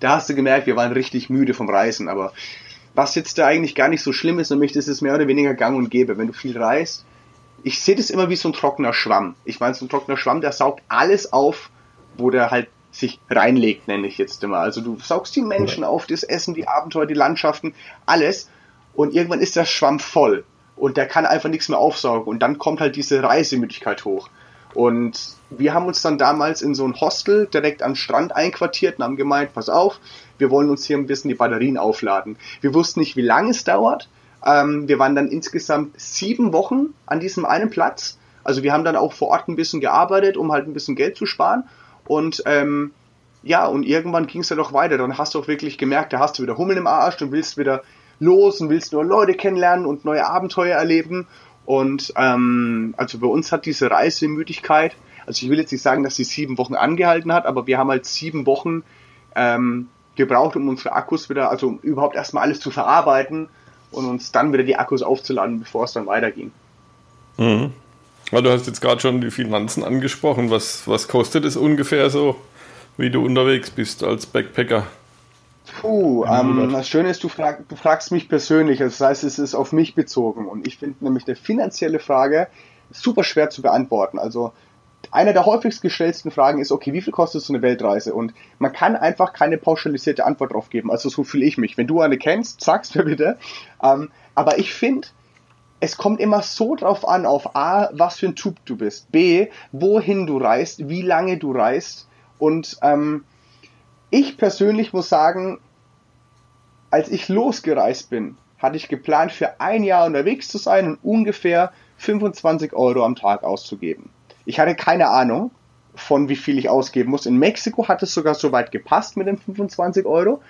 Speaker 2: da hast du gemerkt, wir waren richtig müde vom Reisen, aber was jetzt da eigentlich gar nicht so schlimm ist, nämlich das ist mehr oder weniger gang und gäbe. Wenn du viel reist, ich sehe das immer wie so ein trockener Schwamm. Ich meine, so ein trockener Schwamm, der saugt alles auf, wo der halt sich reinlegt, nenne ich jetzt immer. Also du saugst die Menschen auf, das Essen, die Abenteuer, die Landschaften, alles. Und irgendwann ist der Schwamm voll. Und der kann einfach nichts mehr aufsaugen. Und dann kommt halt diese Reisemüdigkeit hoch. Und wir haben uns dann damals in so ein Hostel direkt am Strand einquartiert und haben gemeint, pass auf, wir wollen uns hier ein bisschen die Batterien aufladen. Wir wussten nicht, wie lange es dauert. Ähm, wir waren dann insgesamt sieben Wochen an diesem einen Platz. Also wir haben dann auch vor Ort ein bisschen gearbeitet, um halt ein bisschen Geld zu sparen. Und ähm, ja, und irgendwann ging es dann auch weiter. Dann hast du auch wirklich gemerkt, da hast du wieder Hummel im Arsch, du willst wieder los und willst neue Leute kennenlernen und neue Abenteuer erleben. Und ähm, also bei uns hat diese Reisemüdigkeit, also ich will jetzt nicht sagen, dass sie sieben Wochen angehalten hat, aber wir haben halt sieben Wochen ähm, gebraucht, um unsere Akkus wieder, also um überhaupt erstmal alles zu verarbeiten und uns dann wieder die Akkus aufzuladen, bevor es dann weiterging.
Speaker 1: Mhm. Ja, du hast jetzt gerade schon die Finanzen angesprochen. Was, was kostet es ungefähr so, wie du unterwegs bist als Backpacker?
Speaker 2: Puh, ähm, das Schöne ist, du, frag, du fragst mich persönlich, das heißt, es ist auf mich bezogen. Und ich finde nämlich eine finanzielle Frage super schwer zu beantworten. Also einer der häufigst gestellten Fragen ist, okay, wie viel kostet so eine Weltreise? Und man kann einfach keine pauschalisierte Antwort drauf geben. Also so fühle ich mich. Wenn du eine kennst, sag's mir bitte. Ähm, aber ich finde, es kommt immer so drauf an, auf A, was für ein Typ du bist, B, wohin du reist, wie lange du reist. Und ähm, ich persönlich muss sagen, als ich losgereist bin, hatte ich geplant, für ein Jahr unterwegs zu sein und ungefähr 25 Euro am Tag auszugeben. Ich hatte keine Ahnung von wie viel ich ausgeben muss. In Mexiko hat es sogar so weit gepasst mit den 25 Euro.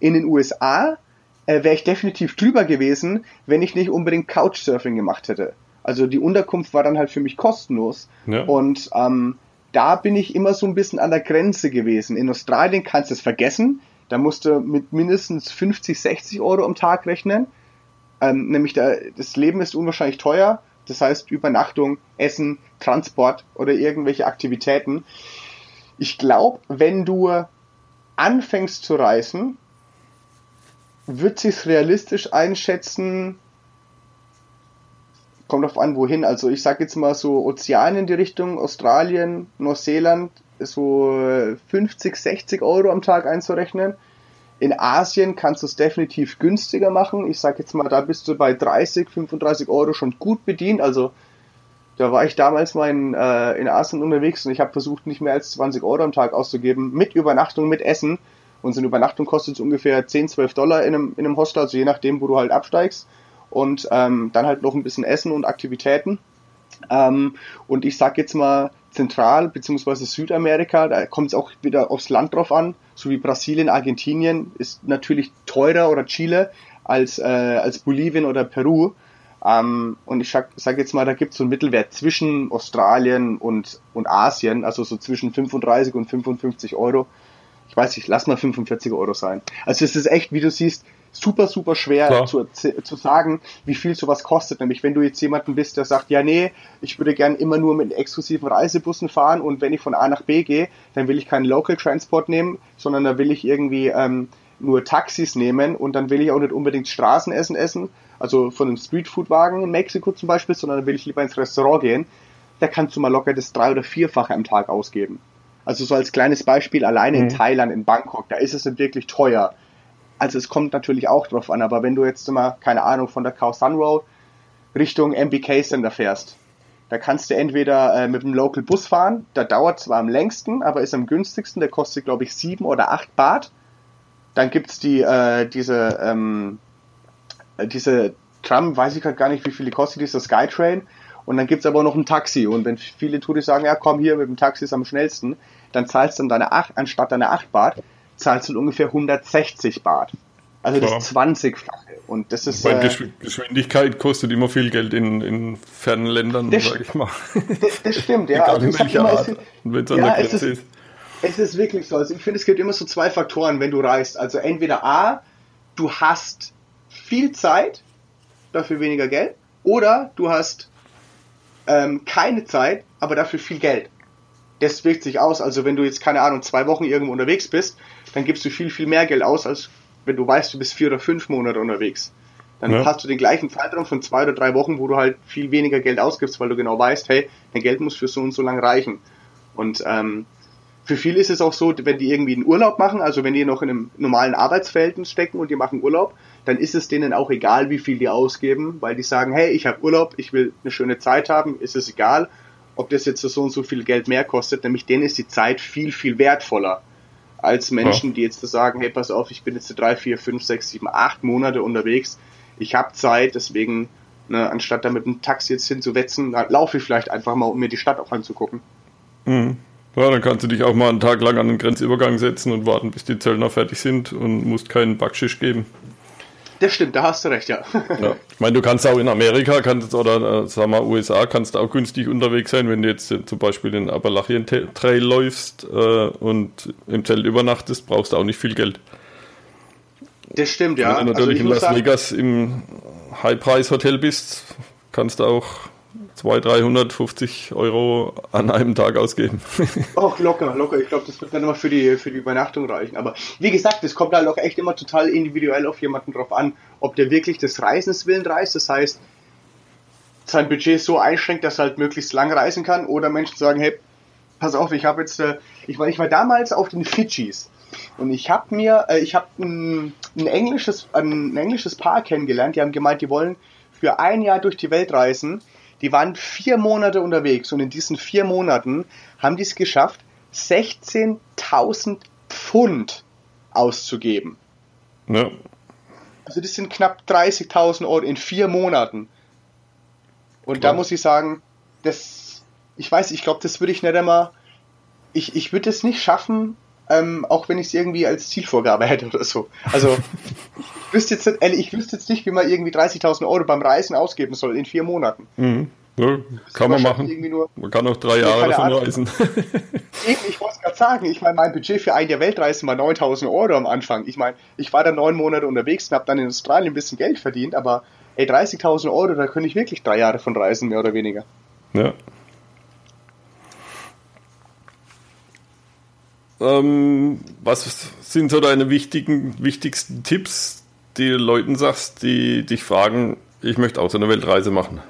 Speaker 2: In den USA äh, wäre ich definitiv drüber gewesen, wenn ich nicht unbedingt Couchsurfing gemacht hätte. Also die Unterkunft war dann halt für mich kostenlos. Ja. Und ähm, da bin ich immer so ein bisschen an der Grenze gewesen. In Australien kannst du es vergessen. Da musst du mit mindestens 50, 60 Euro am Tag rechnen. Ähm, nämlich der, das Leben ist unwahrscheinlich teuer. Das heißt Übernachtung, Essen, Transport oder irgendwelche Aktivitäten. Ich glaube, wenn du anfängst zu reisen, wird sich realistisch einschätzen, kommt auf an, wohin. Also ich sage jetzt mal so Ozean in die Richtung, Australien, Neuseeland, so 50, 60 Euro am Tag einzurechnen. In Asien kannst du es definitiv günstiger machen. Ich sage jetzt mal, da bist du bei 30, 35 Euro schon gut bedient. Also da war ich damals mal in, äh, in Asien unterwegs und ich habe versucht, nicht mehr als 20 Euro am Tag auszugeben, mit Übernachtung, mit Essen. Und so eine Übernachtung kostet ungefähr 10, 12 Dollar in einem, in einem Hostel, also je nachdem, wo du halt absteigst und ähm, dann halt noch ein bisschen Essen und Aktivitäten. Ähm, und ich sag jetzt mal Zentral- bzw. Südamerika, da kommt es auch wieder aufs Land drauf an, so wie Brasilien, Argentinien ist natürlich teurer oder Chile als, äh, als Bolivien oder Peru. Ähm, und ich sag, sag jetzt mal, da gibt es so einen Mittelwert zwischen Australien und, und Asien, also so zwischen 35 und 55 Euro. Ich weiß nicht, lass mal 45 Euro sein. Also es ist echt, wie du siehst, super, super schwer zu, zu sagen, wie viel sowas kostet. Nämlich, wenn du jetzt jemanden bist, der sagt, ja, nee, ich würde gern immer nur mit exklusiven Reisebussen fahren und wenn ich von A nach B gehe, dann will ich keinen Local Transport nehmen, sondern da will ich irgendwie ähm, nur Taxis nehmen und dann will ich auch nicht unbedingt Straßenessen essen, also von einem Streetfood-Wagen in Mexiko zum Beispiel, sondern dann will ich lieber ins Restaurant gehen. Da kannst du mal locker das drei- oder vierfache am Tag ausgeben. Also so als kleines Beispiel, alleine mhm. in Thailand, in Bangkok, da ist es dann wirklich teuer also es kommt natürlich auch drauf an, aber wenn du jetzt immer, keine Ahnung, von der Khao Sun Road Richtung MBK Center fährst, da kannst du entweder äh, mit dem Local Bus fahren, da dauert zwar am längsten, aber ist am günstigsten, der kostet glaube ich sieben oder acht Baht. Dann gibt's die, äh, diese, ähm, äh, diese Tram, weiß ich gerade gar nicht, wie viel die kostet, dieser Skytrain. Und dann gibt's aber noch ein Taxi. Und wenn viele Touristen sagen, ja komm hier, mit dem Taxi ist am schnellsten, dann zahlst du dann deine acht, anstatt deine acht Baht, zahlst du ungefähr 160 Baht. Also das ja. 20-fache. Und das ist.
Speaker 1: Weil äh, Geschwindigkeit kostet immer viel Geld in, in fernen Ländern, sag ich mal.
Speaker 2: Das, das stimmt, ja.
Speaker 1: Egal also in welcher Art, wenn es an ja, der Grenze ist, ist.
Speaker 2: Es ist wirklich so. Also ich finde, es gibt immer so zwei Faktoren, wenn du reist. Also entweder A, du hast viel Zeit, dafür weniger Geld, oder du hast ähm, keine Zeit, aber dafür viel Geld. das wirkt sich aus. Also wenn du jetzt, keine Ahnung, zwei Wochen irgendwo unterwegs bist, dann gibst du viel, viel mehr Geld aus, als wenn du weißt, du bist vier oder fünf Monate unterwegs. Dann ja. hast du den gleichen Zeitraum von zwei oder drei Wochen, wo du halt viel weniger Geld ausgibst, weil du genau weißt, hey, dein Geld muss für so und so lang reichen. Und ähm, für viele ist es auch so, wenn die irgendwie einen Urlaub machen, also wenn die noch in einem normalen Arbeitsverhältnis stecken und die machen Urlaub, dann ist es denen auch egal, wie viel die ausgeben, weil die sagen, hey, ich habe Urlaub, ich will eine schöne Zeit haben, ist es egal, ob das jetzt so und so viel Geld mehr kostet, nämlich denen ist die Zeit viel, viel wertvoller als Menschen, ja. die jetzt sagen, hey, pass auf, ich bin jetzt drei, vier, fünf, sechs, sieben, acht Monate unterwegs, ich habe Zeit, deswegen, ne, anstatt da mit dem Taxi jetzt hinzuwetzen, laufe ich vielleicht einfach mal, um mir die Stadt auch anzugucken.
Speaker 1: Mhm. Ja, dann kannst du dich auch mal einen Tag lang an den Grenzübergang setzen und warten, bis die Zöllner fertig sind und musst keinen Backschisch geben.
Speaker 2: Das stimmt, da hast du recht, ja.
Speaker 1: ja. Ich meine, du kannst auch in Amerika, kannst, oder äh, sagen wir USA, kannst du auch günstig unterwegs sein, wenn du jetzt äh, zum Beispiel den Appalachian Trail läufst äh, und im Zelt übernachtest, brauchst du auch nicht viel Geld.
Speaker 2: Das stimmt, ja.
Speaker 1: Wenn du natürlich also in Las Vegas im High-Price-Hotel bist, kannst du auch 200, 350 Euro an einem Tag ausgeben.
Speaker 2: Auch locker, locker. Ich glaube, das wird dann immer für die, für die Übernachtung reichen. Aber wie gesagt, es kommt halt auch echt immer total individuell auf jemanden drauf an, ob der wirklich des Reisens willen reist. Das heißt, sein Budget so einschränkt, dass er halt möglichst lang reisen kann. Oder Menschen sagen, hey, pass auf, ich habe jetzt, äh, ich, war, ich war damals auf den Fidschis. Und ich habe mir, äh, ich habe ein, ein, englisches, ein englisches Paar kennengelernt, die haben gemeint, die wollen für ein Jahr durch die Welt reisen die waren vier Monate unterwegs und in diesen vier Monaten haben die es geschafft, 16.000 Pfund auszugeben. Ja. Also das sind knapp 30.000 Euro in vier Monaten. Und Klar. da muss ich sagen, das, ich weiß, ich glaube, das würde ich nicht einmal, ich, ich würde es nicht schaffen, ähm, auch wenn ich es irgendwie als Zielvorgabe hätte oder so. Also ich wüsste jetzt, ehrlich, ich wüsste jetzt nicht, wie man irgendwie 30.000 Euro beim Reisen ausgeben soll in vier Monaten.
Speaker 1: Mhm. Ja, kann man machen. man kann auch drei Jahre davon Ahnung. reisen.
Speaker 2: ich wollte es gerade sagen, ich meine, mein Budget für ein der Weltreisen war 9000 Euro am Anfang. Ich meine, ich war da neun Monate unterwegs und habe dann in Australien ein bisschen Geld verdient, aber ey, 30.000 Euro, da könnte ich wirklich drei Jahre von reisen, mehr oder weniger.
Speaker 1: Ja. Ähm, was sind so deine wichtigen, wichtigsten Tipps, die du Leuten sagst, die dich fragen, ich möchte auch so eine Weltreise machen?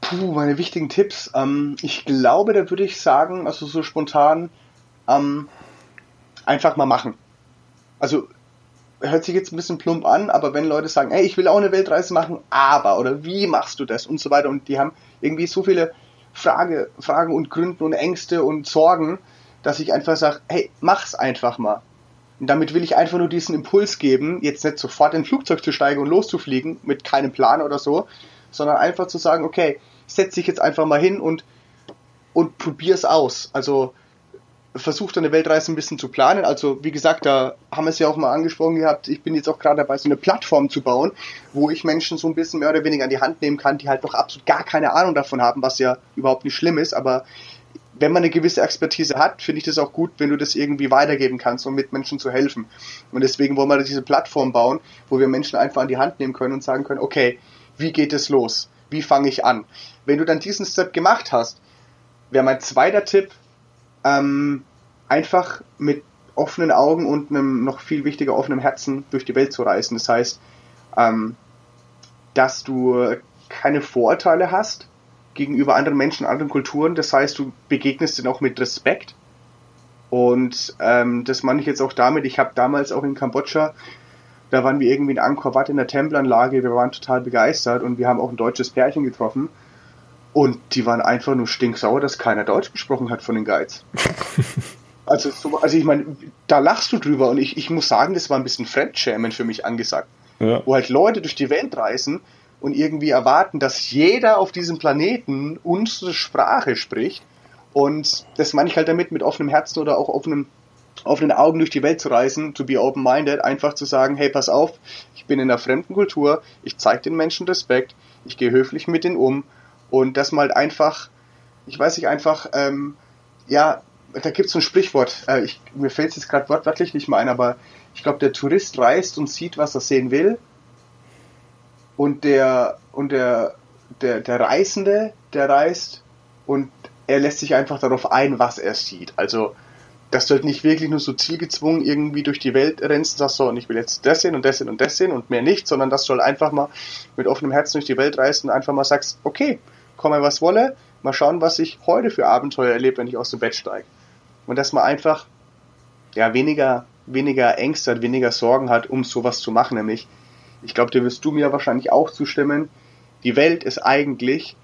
Speaker 2: Puh, meine wichtigen Tipps. Ähm, ich glaube, da würde ich sagen, also so spontan, ähm, einfach mal machen. Also hört sich jetzt ein bisschen plump an, aber wenn Leute sagen, hey, ich will auch eine Weltreise machen, aber oder wie machst du das und so weiter und die haben irgendwie so viele Frage, Fragen und Gründe und Ängste und Sorgen, dass ich einfach sage, hey, mach's einfach mal. Und damit will ich einfach nur diesen Impuls geben, jetzt nicht sofort in ein Flugzeug zu steigen und loszufliegen mit keinem Plan oder so, sondern einfach zu sagen, okay, setz dich jetzt einfach mal hin und, und probier's aus. Also versucht eine Weltreise ein bisschen zu planen. Also wie gesagt, da haben wir es ja auch mal angesprochen gehabt, ich bin jetzt auch gerade dabei, so eine Plattform zu bauen, wo ich Menschen so ein bisschen mehr oder weniger an die Hand nehmen kann, die halt noch absolut gar keine Ahnung davon haben, was ja überhaupt nicht schlimm ist, aber wenn man eine gewisse Expertise hat, finde ich das auch gut, wenn du das irgendwie weitergeben kannst, um mit Menschen zu helfen. Und deswegen wollen wir diese Plattform bauen, wo wir Menschen einfach an die Hand nehmen können und sagen können, okay, wie geht es los? Wie fange ich an? Wenn du dann diesen Step gemacht hast, wäre mein zweiter Tipp, ähm, einfach mit offenen Augen und einem noch viel wichtiger offenem Herzen durch die Welt zu reisen. Das heißt, ähm, dass du keine Vorurteile hast gegenüber anderen Menschen, anderen Kulturen. Das heißt, du begegnest ihnen auch mit Respekt. Und ähm, das meine ich jetzt auch damit. Ich habe damals auch in Kambodscha, da waren wir irgendwie in Angkor Wat in der Tempelanlage. Wir waren total begeistert und wir haben auch ein deutsches Pärchen getroffen. Und die waren einfach nur stinksauer, dass keiner Deutsch gesprochen hat von den Guides. also, so, also ich meine, da lachst du drüber und ich, ich muss sagen, das war ein bisschen Fremdschämen für mich angesagt. Ja. Wo halt Leute durch die Welt reisen und irgendwie erwarten, dass jeder auf diesem Planeten unsere Sprache spricht. Und das meine ich halt damit, mit offenem Herzen oder auch offenen, offenen Augen durch die Welt zu reisen, to be open-minded, einfach zu sagen, hey, pass auf, ich bin in einer fremden Kultur, ich zeige den Menschen Respekt, ich gehe höflich mit denen um und dass man halt einfach, ich weiß nicht, einfach, ähm, ja, da gibt es so ein Sprichwort, äh, ich, mir fällt es jetzt gerade wortwörtlich nicht mal ein, aber ich glaube, der Tourist reist und sieht, was er sehen will. Und der, und der, der, der Reisende, der reist und er lässt sich einfach darauf ein, was er sieht. Also, dass du halt nicht wirklich nur so zielgezwungen irgendwie durch die Welt rennst und sagst so, und ich will jetzt das sehen und das sehen und das sehen und mehr nicht, sondern dass du halt einfach mal mit offenem Herzen durch die Welt reist und einfach mal sagst, okay, komme was wolle, mal schauen, was ich heute für Abenteuer erlebe, wenn ich aus dem Bett steige. Und dass man einfach, ja, weniger, weniger Ängste hat, weniger Sorgen hat, um sowas zu machen, nämlich, ich glaube, da wirst du mir wahrscheinlich auch zustimmen, die Welt ist eigentlich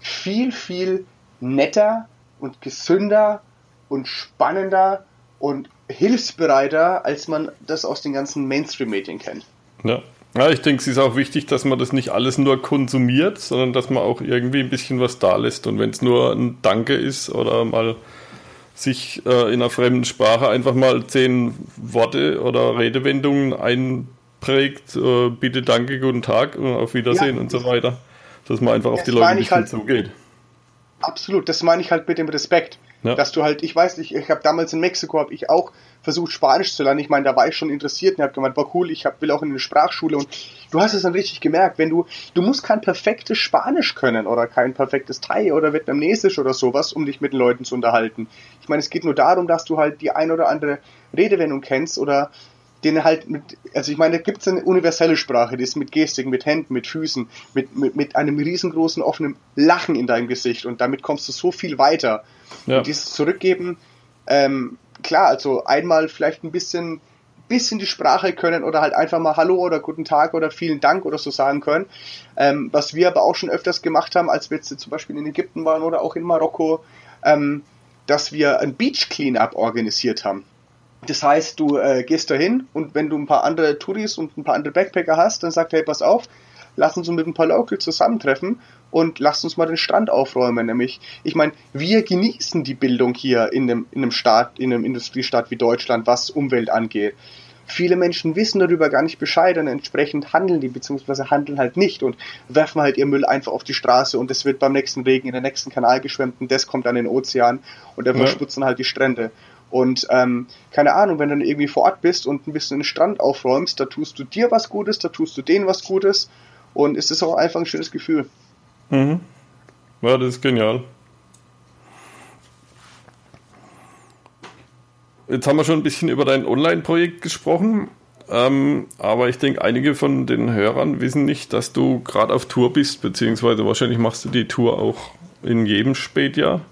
Speaker 2: viel, viel netter und gesünder und spannender und hilfsbereiter, als man das aus den ganzen Mainstream-Medien kennt.
Speaker 1: Ja. Ja, ich denke, es ist auch wichtig, dass man das nicht alles nur konsumiert, sondern dass man auch irgendwie ein bisschen was da lässt. Und wenn es nur ein Danke ist oder mal sich äh, in einer fremden Sprache einfach mal zehn Worte oder Redewendungen einprägt, äh, bitte, danke, guten Tag und auf Wiedersehen ja. und so weiter. Dass man einfach das auf die Leute bisschen halt, zugeht.
Speaker 2: Absolut, das meine ich halt mit dem Respekt. Ja. Dass du halt, ich weiß nicht, ich habe damals in Mexiko, habe ich auch versucht Spanisch zu lernen. Ich meine, da war ich schon interessiert und habe gemeint, war cool, ich hab, will auch in eine Sprachschule und du hast es dann richtig gemerkt, wenn du, du musst kein perfektes Spanisch können oder kein perfektes Thai oder Vietnamesisch oder sowas, um dich mit den Leuten zu unterhalten. Ich meine, es geht nur darum, dass du halt die ein oder andere Redewendung kennst oder den halt mit, also ich meine, da gibt es eine universelle Sprache, die ist mit Gestik, mit Händen, mit Füßen, mit, mit, mit einem riesengroßen offenen Lachen in deinem Gesicht und damit kommst du so viel weiter. Ja. Und dieses Zurückgeben, ähm, klar, also einmal vielleicht ein bisschen, bisschen die Sprache können oder halt einfach mal Hallo oder Guten Tag oder vielen Dank oder so sagen können. Ähm, was wir aber auch schon öfters gemacht haben, als wir jetzt zum Beispiel in Ägypten waren oder auch in Marokko, ähm, dass wir ein Beach Cleanup organisiert haben. Das heißt, du äh, gehst dahin und wenn du ein paar andere Touris und ein paar andere Backpacker hast, dann sagt hey, pass auf, lass uns mit ein paar Locals zusammentreffen und lass uns mal den Strand aufräumen. Nämlich, ich meine, wir genießen die Bildung hier in einem, in einem Staat, in einem Industriestaat wie Deutschland, was Umwelt angeht. Viele Menschen wissen darüber gar nicht Bescheid und entsprechend handeln die, beziehungsweise handeln halt nicht und werfen halt ihr Müll einfach auf die Straße und es wird beim nächsten Regen in den nächsten Kanal geschwemmt und das kommt an den Ozean und dann ja. verschmutzen halt die Strände. Und ähm, keine Ahnung, wenn du dann irgendwie vor Ort bist und ein bisschen den Strand aufräumst, da tust du dir was Gutes, da tust du denen was Gutes und es ist auch einfach ein schönes Gefühl.
Speaker 1: Mhm. Ja, das ist genial. Jetzt haben wir schon ein bisschen über dein Online-Projekt gesprochen, ähm, aber ich denke, einige von den Hörern wissen nicht, dass du gerade auf Tour bist, beziehungsweise wahrscheinlich machst du die Tour auch in jedem Spätjahr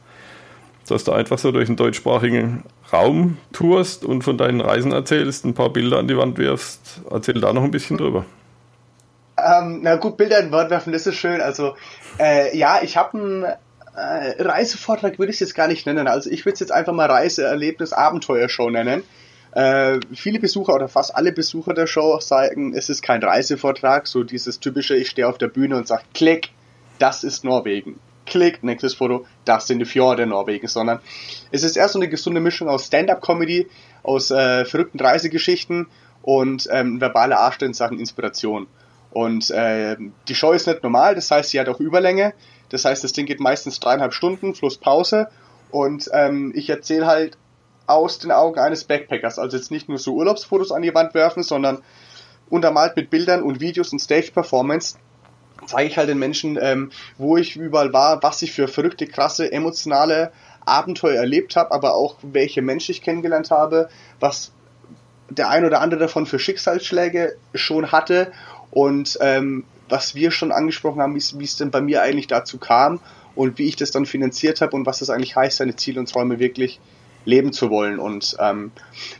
Speaker 1: dass du einfach so durch den deutschsprachigen Raum tourst und von deinen Reisen erzählst, ein paar Bilder an die Wand wirfst. Erzähl da noch ein bisschen drüber.
Speaker 2: Ähm, na gut, Bilder an die Wand werfen, das ist schön. Also, äh, ja, ich habe einen äh, Reisevortrag, würde ich es jetzt gar nicht nennen. Also, ich würde es jetzt einfach mal Reiseerlebnis, Abenteuershow nennen. Äh, viele Besucher oder fast alle Besucher der Show sagen, es ist kein Reisevortrag, so dieses typische, ich stehe auf der Bühne und sage, klick, das ist Norwegen klickt, nächstes Foto, das sind die Fjorde Norwegens, sondern es ist erst so eine gesunde Mischung aus Stand-up-Comedy, aus äh, verrückten Reisegeschichten und ähm, verbale Arschte in Sachen Inspiration. Und äh, die Show ist nicht normal, das heißt, sie hat auch Überlänge. Das heißt, das Ding geht meistens dreieinhalb Stunden plus Pause. Und ähm, ich erzähle halt aus den Augen eines Backpackers. Also jetzt nicht nur so Urlaubsfotos an die Wand werfen, sondern untermalt mit Bildern und Videos und Stage-Performance zeige ich halt den Menschen, ähm, wo ich überall war, was ich für verrückte, krasse, emotionale Abenteuer erlebt habe, aber auch welche Menschen ich kennengelernt habe, was der ein oder andere davon für Schicksalsschläge schon hatte und ähm, was wir schon angesprochen haben, wie es denn bei mir eigentlich dazu kam und wie ich das dann finanziert habe und was das eigentlich heißt, seine Ziele und Träume wirklich leben zu wollen. Und ähm,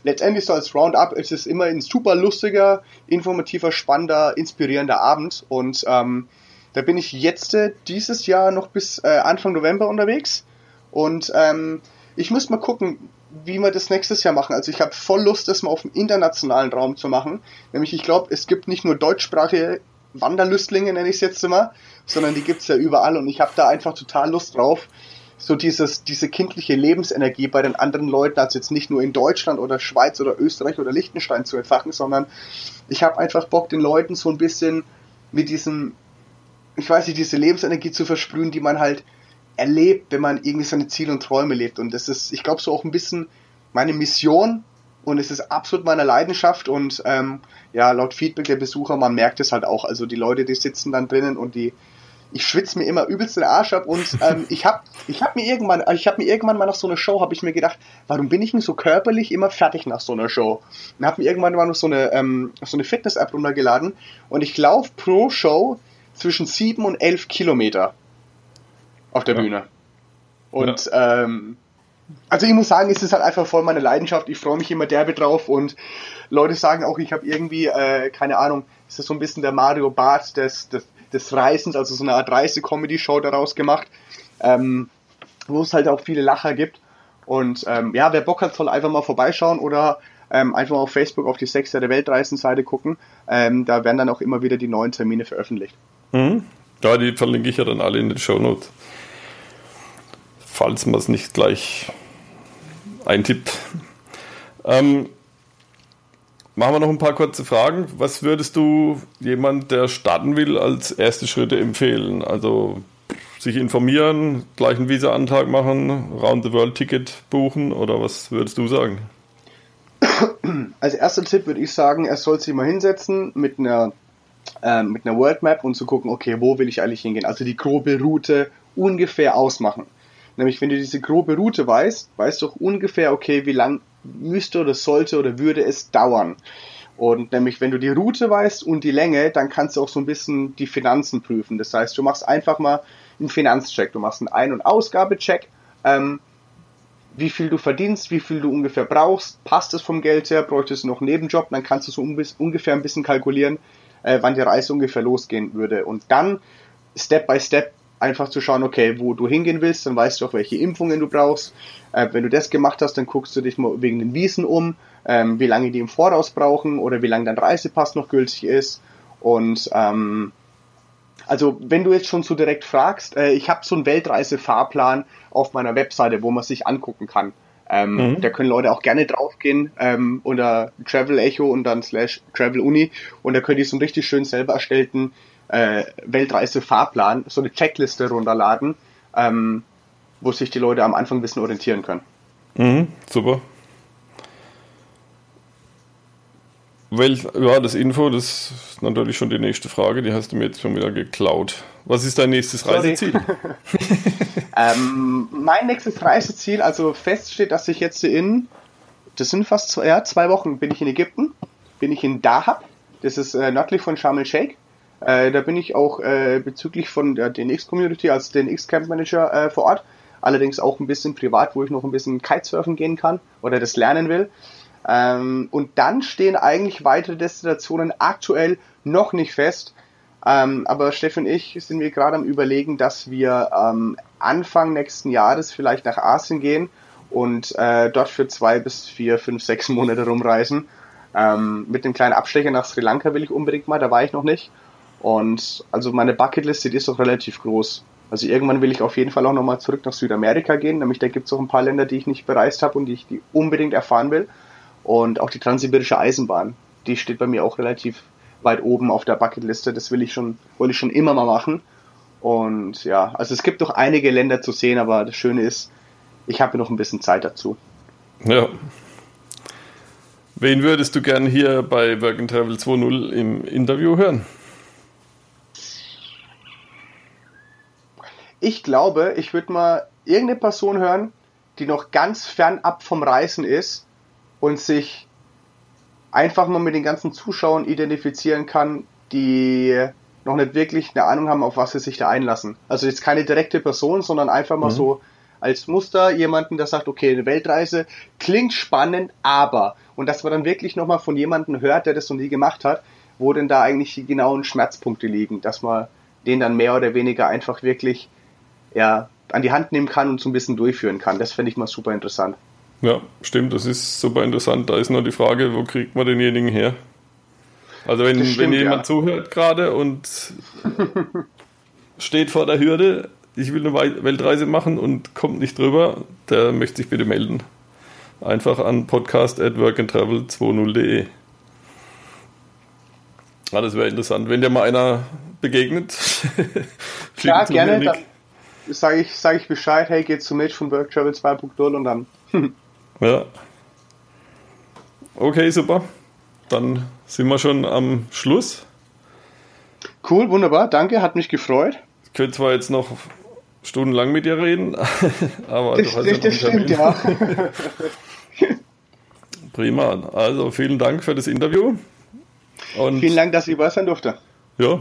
Speaker 2: letztendlich so als Roundup ist es immer ein super lustiger, informativer, spannender, inspirierender Abend. Und ähm, da bin ich jetzt äh, dieses Jahr noch bis äh, Anfang November unterwegs. Und ähm, ich muss mal gucken, wie wir das nächstes Jahr machen. Also ich habe voll Lust, das mal auf dem internationalen Raum zu machen. Nämlich ich glaube, es gibt nicht nur deutschsprachige Wanderlüstlinge, nenne ich es jetzt immer, sondern die gibt es ja überall und ich habe da einfach total Lust drauf, so dieses, diese kindliche Lebensenergie bei den anderen Leuten, also jetzt nicht nur in Deutschland oder Schweiz oder Österreich oder Liechtenstein zu entfachen, sondern ich habe einfach Bock, den Leuten so ein bisschen mit diesem ich weiß nicht, diese Lebensenergie zu versprühen, die man halt erlebt, wenn man irgendwie seine Ziele und Träume lebt. Und das ist, ich glaube, so auch ein bisschen meine Mission und es ist absolut meine Leidenschaft und ähm, ja, laut Feedback der Besucher, man merkt es halt auch. Also die Leute, die sitzen dann drinnen und die ich schwitze mir immer übelst den Arsch ab und ähm, ich habe ich hab mir irgendwann, ich habe mir irgendwann mal nach so einer Show, habe ich mir gedacht, warum bin ich denn so körperlich immer fertig nach so einer Show? Und habe mir irgendwann mal noch so eine, ähm, so eine Fitness-App runtergeladen und ich laufe pro Show zwischen sieben und elf Kilometer auf der ja. Bühne. Und ja. ähm, also ich muss sagen, es ist halt einfach voll meine Leidenschaft. Ich freue mich immer derbe drauf und Leute sagen auch, ich habe irgendwie, äh, keine Ahnung, ist das so ein bisschen der Mario Bart des, des, des Reisens, also so eine Art Reise-Comedy-Show daraus gemacht, ähm, wo es halt auch viele Lacher gibt. Und ähm, ja, wer Bock hat, soll einfach mal vorbeischauen oder ähm, einfach mal auf Facebook auf die Sechs der Weltreisen-Seite gucken. Ähm, da werden dann auch immer wieder die neuen Termine veröffentlicht.
Speaker 1: Mhm. Ja, die verlinke ich ja dann alle in den Show Notes. Falls man es nicht gleich eintippt. Ähm, machen wir noch ein paar kurze Fragen. Was würdest du jemand, der starten will, als erste Schritte empfehlen? Also sich informieren, gleich einen Visa-Antrag machen, Round-the-World-Ticket buchen oder was würdest du sagen?
Speaker 2: Als erster Tipp würde ich sagen, er soll sich mal hinsetzen mit einer, äh, mit einer World Map und zu gucken, okay, wo will ich eigentlich hingehen? Also die grobe Route ungefähr ausmachen. Nämlich, wenn du diese grobe Route weißt, weißt du auch ungefähr, okay, wie lang müsste oder sollte oder würde es dauern. Und nämlich, wenn du die Route weißt und die Länge, dann kannst du auch so ein bisschen die Finanzen prüfen. Das heißt, du machst einfach mal einen Finanzcheck. Du machst einen Ein- und Ausgabecheck. Ähm, wie viel du verdienst, wie viel du ungefähr brauchst, passt es vom Geld her, bräuchtest du noch einen Nebenjob, dann kannst du so ungefähr ein bisschen kalkulieren, äh, wann die Reise ungefähr losgehen würde. Und dann Step by Step einfach zu schauen, okay, wo du hingehen willst, dann weißt du auch, welche Impfungen du brauchst. Äh, wenn du das gemacht hast, dann guckst du dich mal wegen den Wiesen um, ähm, wie lange die im Voraus brauchen oder wie lange dein Reisepass noch gültig ist. Und ähm, also wenn du jetzt schon so direkt fragst, äh, ich habe so einen Weltreisefahrplan auf meiner Webseite, wo man sich angucken kann. Ähm, mhm. Da können Leute auch gerne draufgehen ähm, unter Travel Echo und dann slash Travel Uni und da könnt ihr so einen richtig schön selber erstellten äh, Weltreise-Fahrplan, so eine Checkliste runterladen, ähm, wo sich die Leute am Anfang ein bisschen orientieren können.
Speaker 1: Mhm, super. Welch, ja, das Info, das ist natürlich schon die nächste Frage, die hast du mir jetzt schon wieder geklaut. Was ist dein nächstes Reiseziel?
Speaker 2: ähm, mein nächstes Reiseziel, also fest steht, dass ich jetzt in, das sind fast zwei, ja, zwei Wochen, bin ich in Ägypten, bin ich in Dahab, das ist äh, nördlich von Sharm el-Sheikh äh, da bin ich auch äh, bezüglich von der DNX-Community als DNX-Camp-Manager äh, vor Ort. Allerdings auch ein bisschen privat, wo ich noch ein bisschen Kitesurfen gehen kann oder das lernen will. Ähm, und dann stehen eigentlich weitere Destinationen aktuell noch nicht fest. Ähm, aber Steffen und ich sind wir gerade am überlegen, dass wir ähm, Anfang nächsten Jahres vielleicht nach Asien gehen und äh, dort für zwei bis vier, fünf, sechs Monate rumreisen. Ähm, mit dem kleinen Abstecher nach Sri Lanka will ich unbedingt mal, da war ich noch nicht. Und also meine Bucketliste, die ist auch relativ groß. Also irgendwann will ich auf jeden Fall auch nochmal zurück nach Südamerika gehen, nämlich da gibt es auch ein paar Länder, die ich nicht bereist habe und die ich die unbedingt erfahren will. Und auch die transsibirische Eisenbahn, die steht bei mir auch relativ weit oben auf der Bucketliste. Das will ich schon, wollte ich schon immer mal machen. Und ja, also es gibt noch einige Länder zu sehen, aber das Schöne ist, ich habe noch ein bisschen Zeit dazu.
Speaker 1: Ja. Wen würdest du gern hier bei Work and Travel 2.0 im Interview hören?
Speaker 2: Ich glaube, ich würde mal irgendeine Person hören, die noch ganz fernab vom Reisen ist und sich einfach mal mit den ganzen Zuschauern identifizieren kann, die noch nicht wirklich eine Ahnung haben, auf was sie sich da einlassen. Also jetzt keine direkte Person, sondern einfach mal mhm. so als Muster jemanden, der sagt, okay, eine Weltreise klingt spannend, aber und dass man dann wirklich nochmal von jemandem hört, der das noch nie gemacht hat, wo denn da eigentlich die genauen Schmerzpunkte liegen, dass man den dann mehr oder weniger einfach wirklich ja, an die Hand nehmen kann und so ein bisschen durchführen kann. Das fände ich mal super interessant.
Speaker 1: Ja, stimmt, das ist super interessant. Da ist nur die Frage, wo kriegt man denjenigen her? Also wenn, stimmt, wenn jemand ja. zuhört gerade und steht vor der Hürde, ich will eine Weltreise machen und kommt nicht drüber, der möchte sich bitte melden. Einfach an podcast at workandtravel20.de. Ah, das wäre interessant. Wenn dir mal einer begegnet,
Speaker 2: ja, gerne. Dann, sage ich, sag ich Bescheid, hey, geht zum Match von Work Travel 2.0 und dann.
Speaker 1: ja. Okay, super. Dann sind wir schon am Schluss.
Speaker 2: Cool, wunderbar, danke, hat mich gefreut.
Speaker 1: könnte zwar jetzt noch stundenlang mit dir reden, aber
Speaker 2: das,
Speaker 1: du hast
Speaker 2: das,
Speaker 1: ja
Speaker 2: das stimmt, ja.
Speaker 1: Prima. Also vielen Dank für das Interview.
Speaker 2: Und Vielen Dank, dass ich bei sein durfte.
Speaker 1: Ja,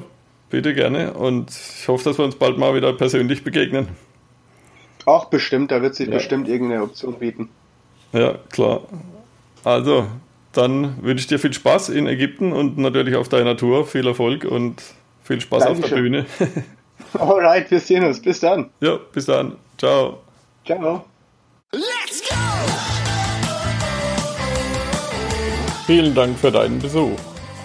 Speaker 1: bitte gerne. Und ich hoffe, dass wir uns bald mal wieder persönlich begegnen.
Speaker 2: Auch bestimmt, da wird sich ja. bestimmt irgendeine Option bieten.
Speaker 1: Ja, klar. Also, dann wünsche ich dir viel Spaß in Ägypten und natürlich auf deiner Tour. Viel Erfolg und viel Spaß Dankeschön. auf der Bühne.
Speaker 2: Alright, wir sehen uns. Bis dann.
Speaker 1: Ja, bis dann. Ciao.
Speaker 2: Ciao.
Speaker 1: Let's go! Vielen Dank für deinen Besuch.